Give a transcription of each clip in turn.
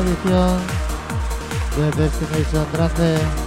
Mauritius, the destination Trate.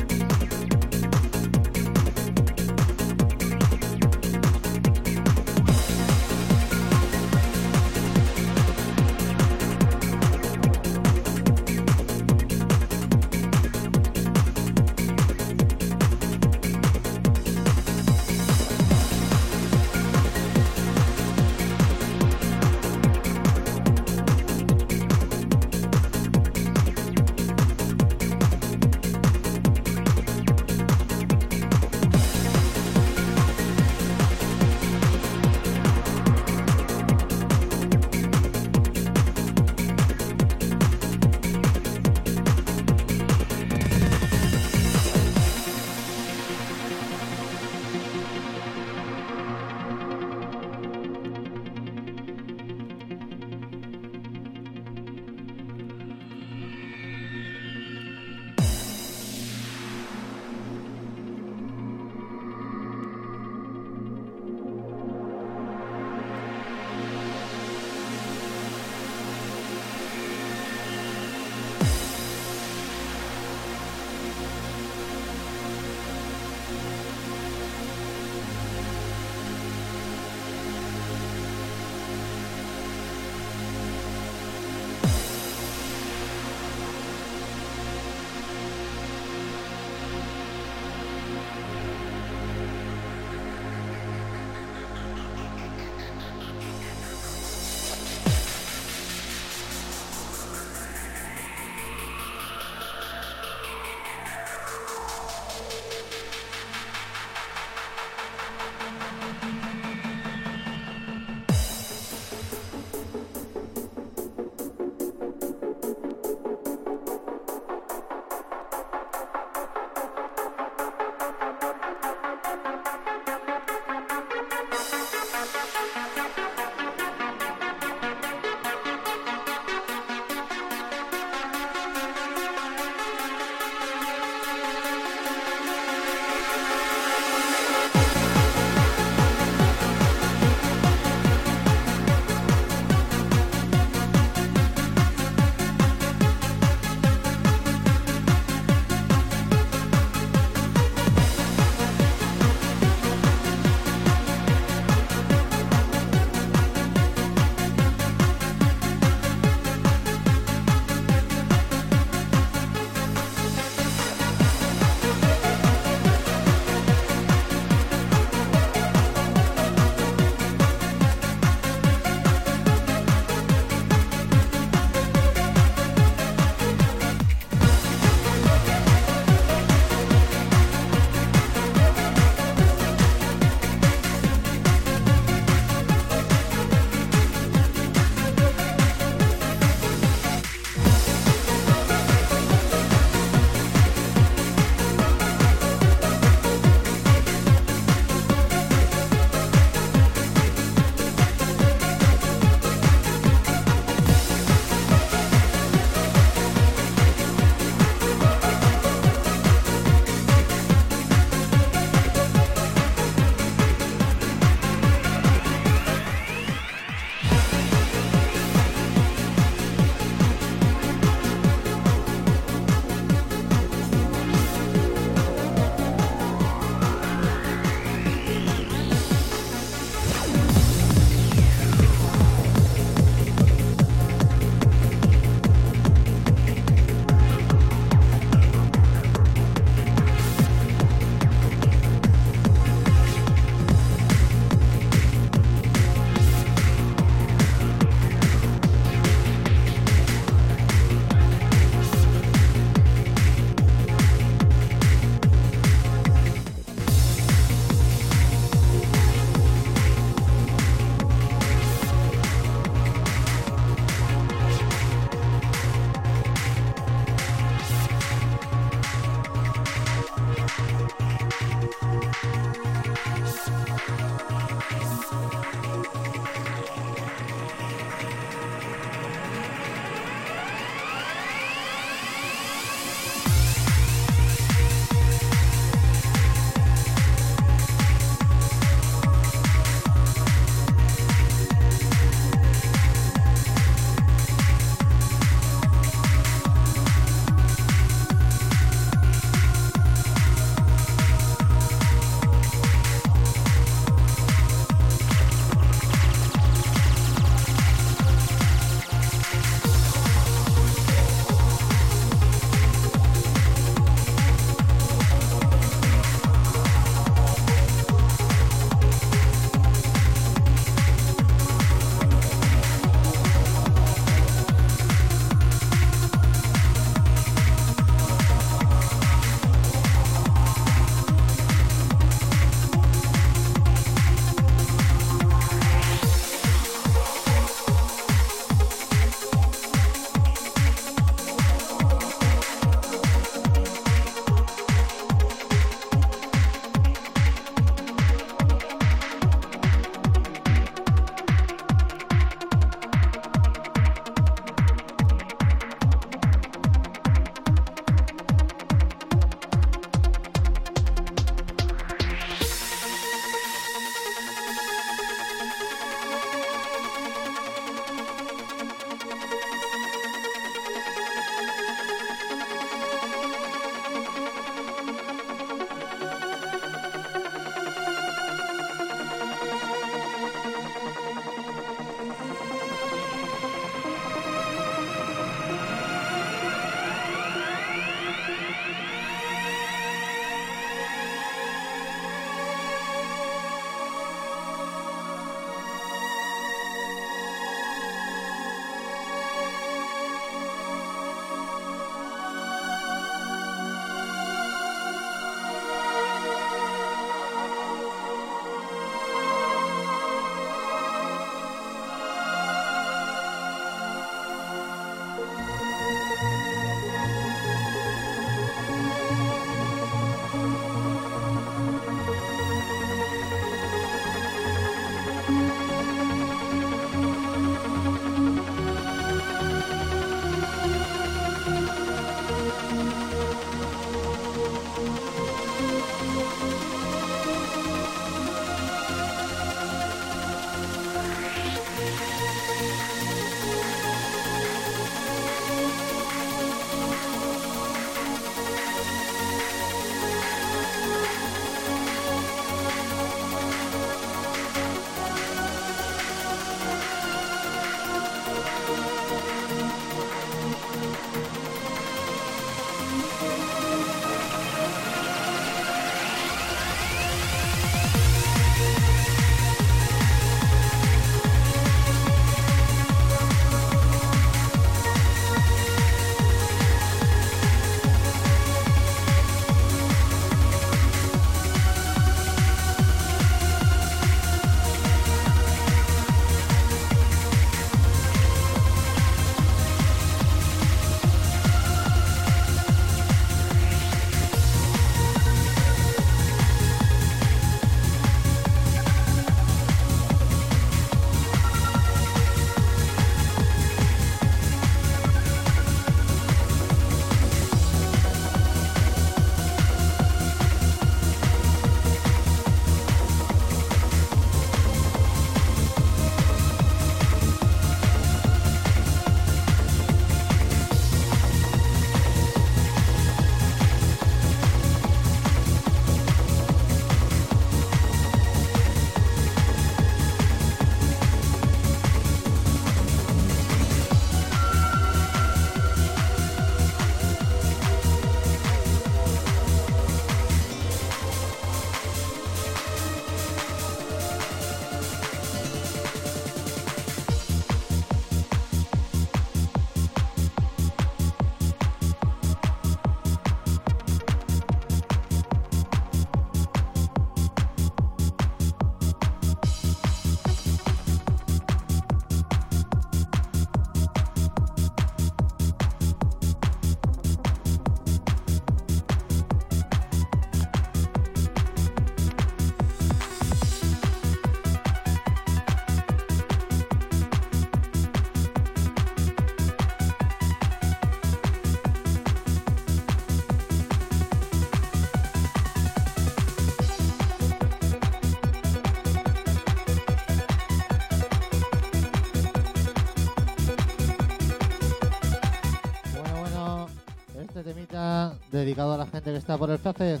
Dedicado a la gente que está por el FACE.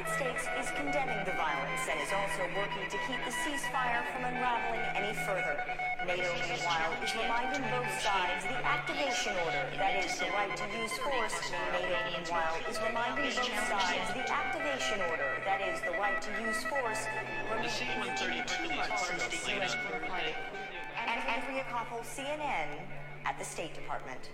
United States is condemning the violence and is also working to keep the ceasefire from unraveling any further. NATO, meanwhile, is reminding both sides the activation order, that is, the right to use force. NATO, meanwhile, is reminding both sides the activation order, that is, the right to use force. The C-132 is the latest And Andrea Koppel, CNN, at the State Department.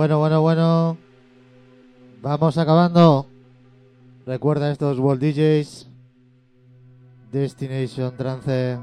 Bueno, bueno, bueno. Vamos acabando. Recuerda estos World DJs. Destination Trance.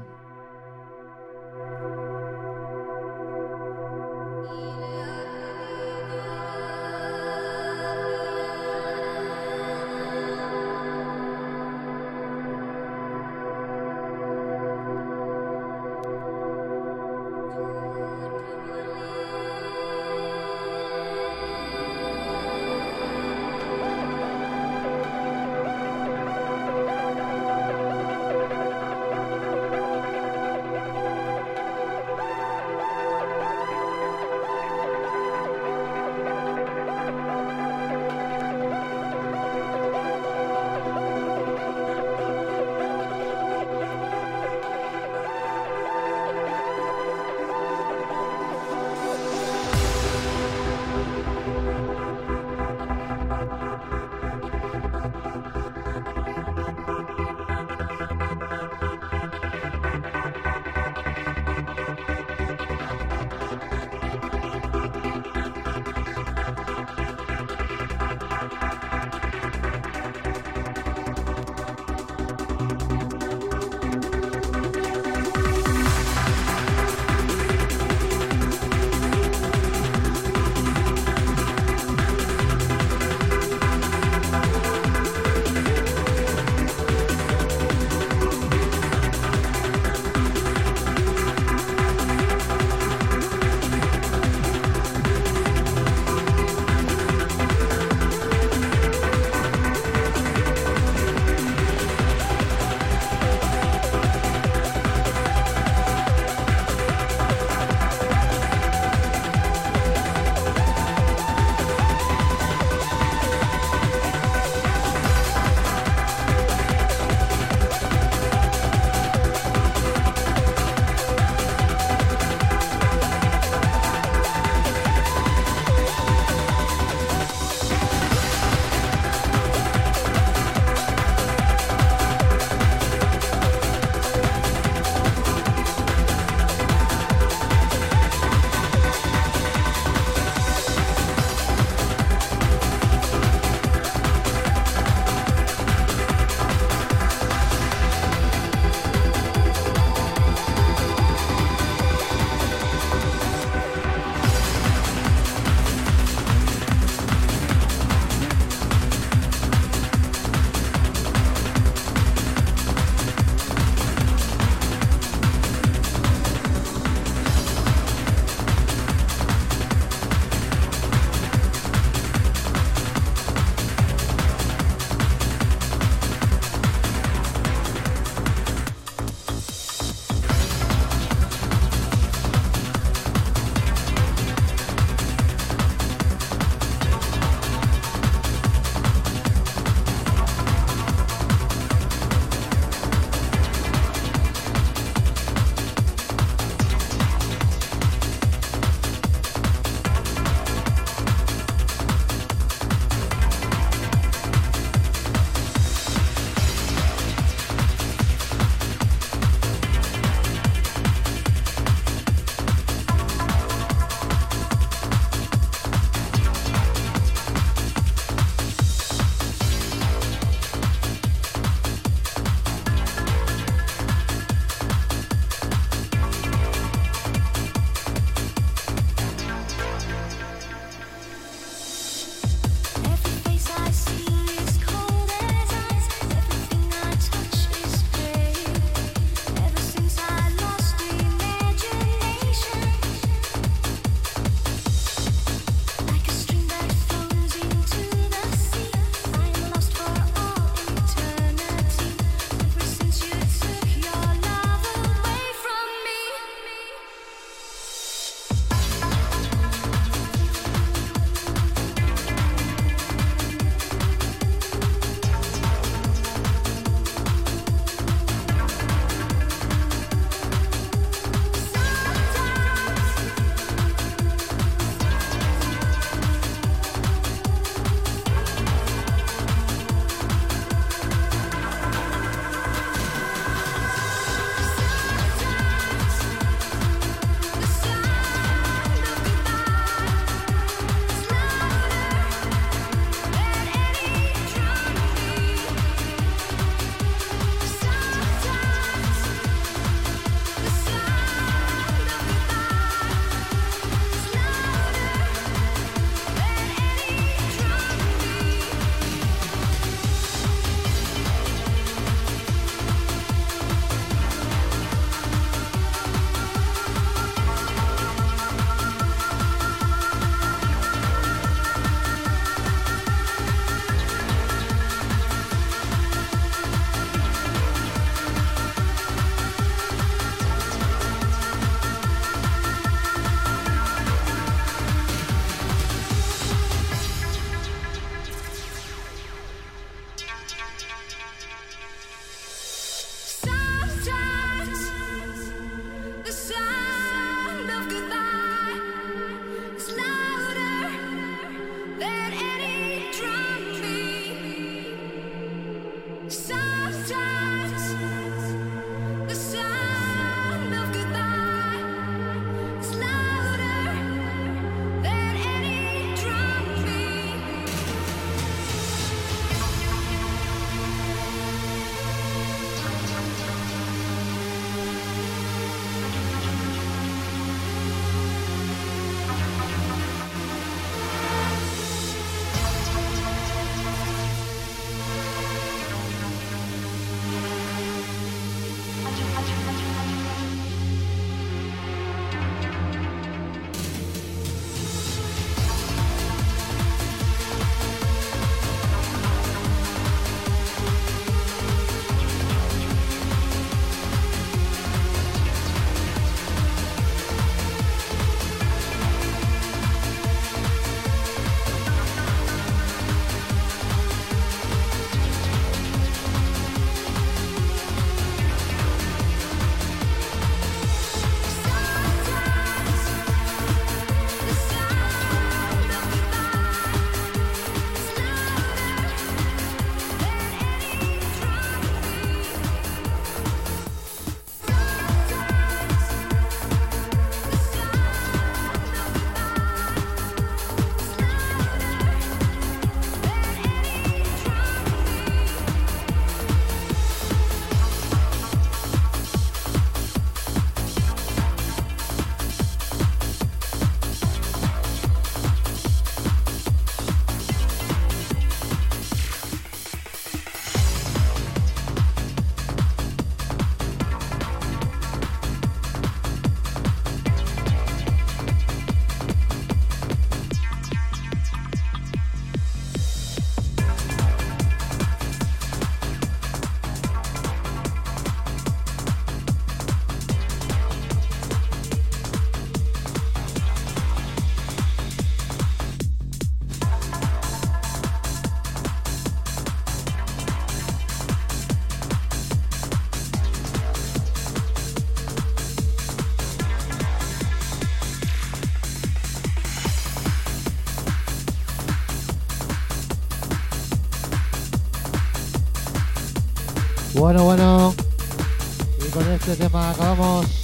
tema, acabamos.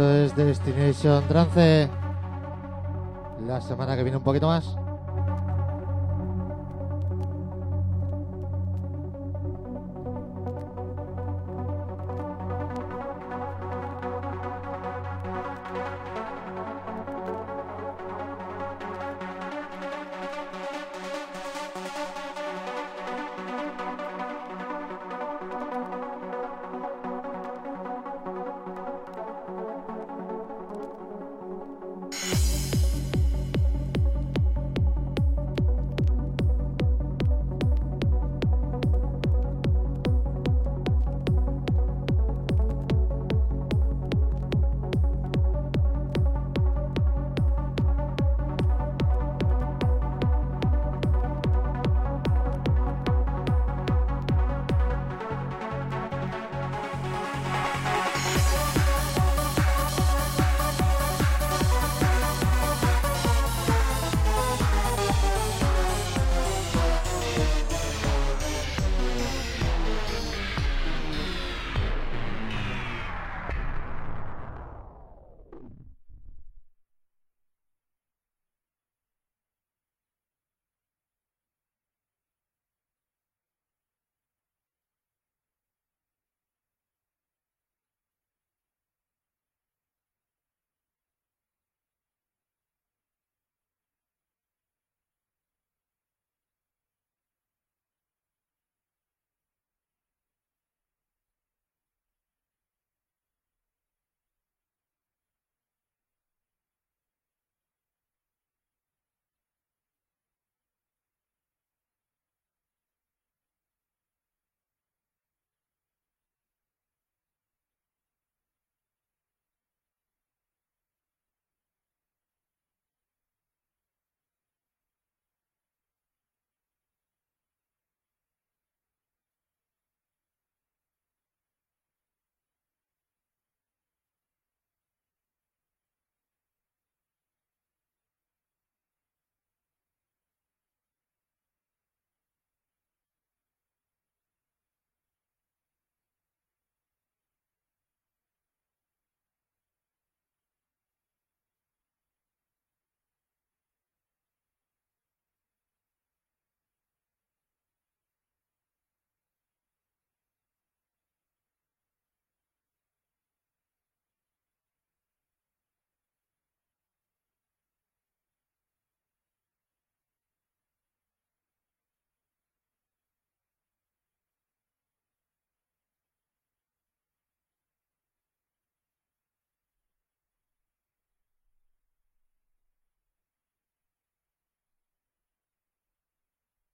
Esto es Destination Trance. La semana que viene un poquito más.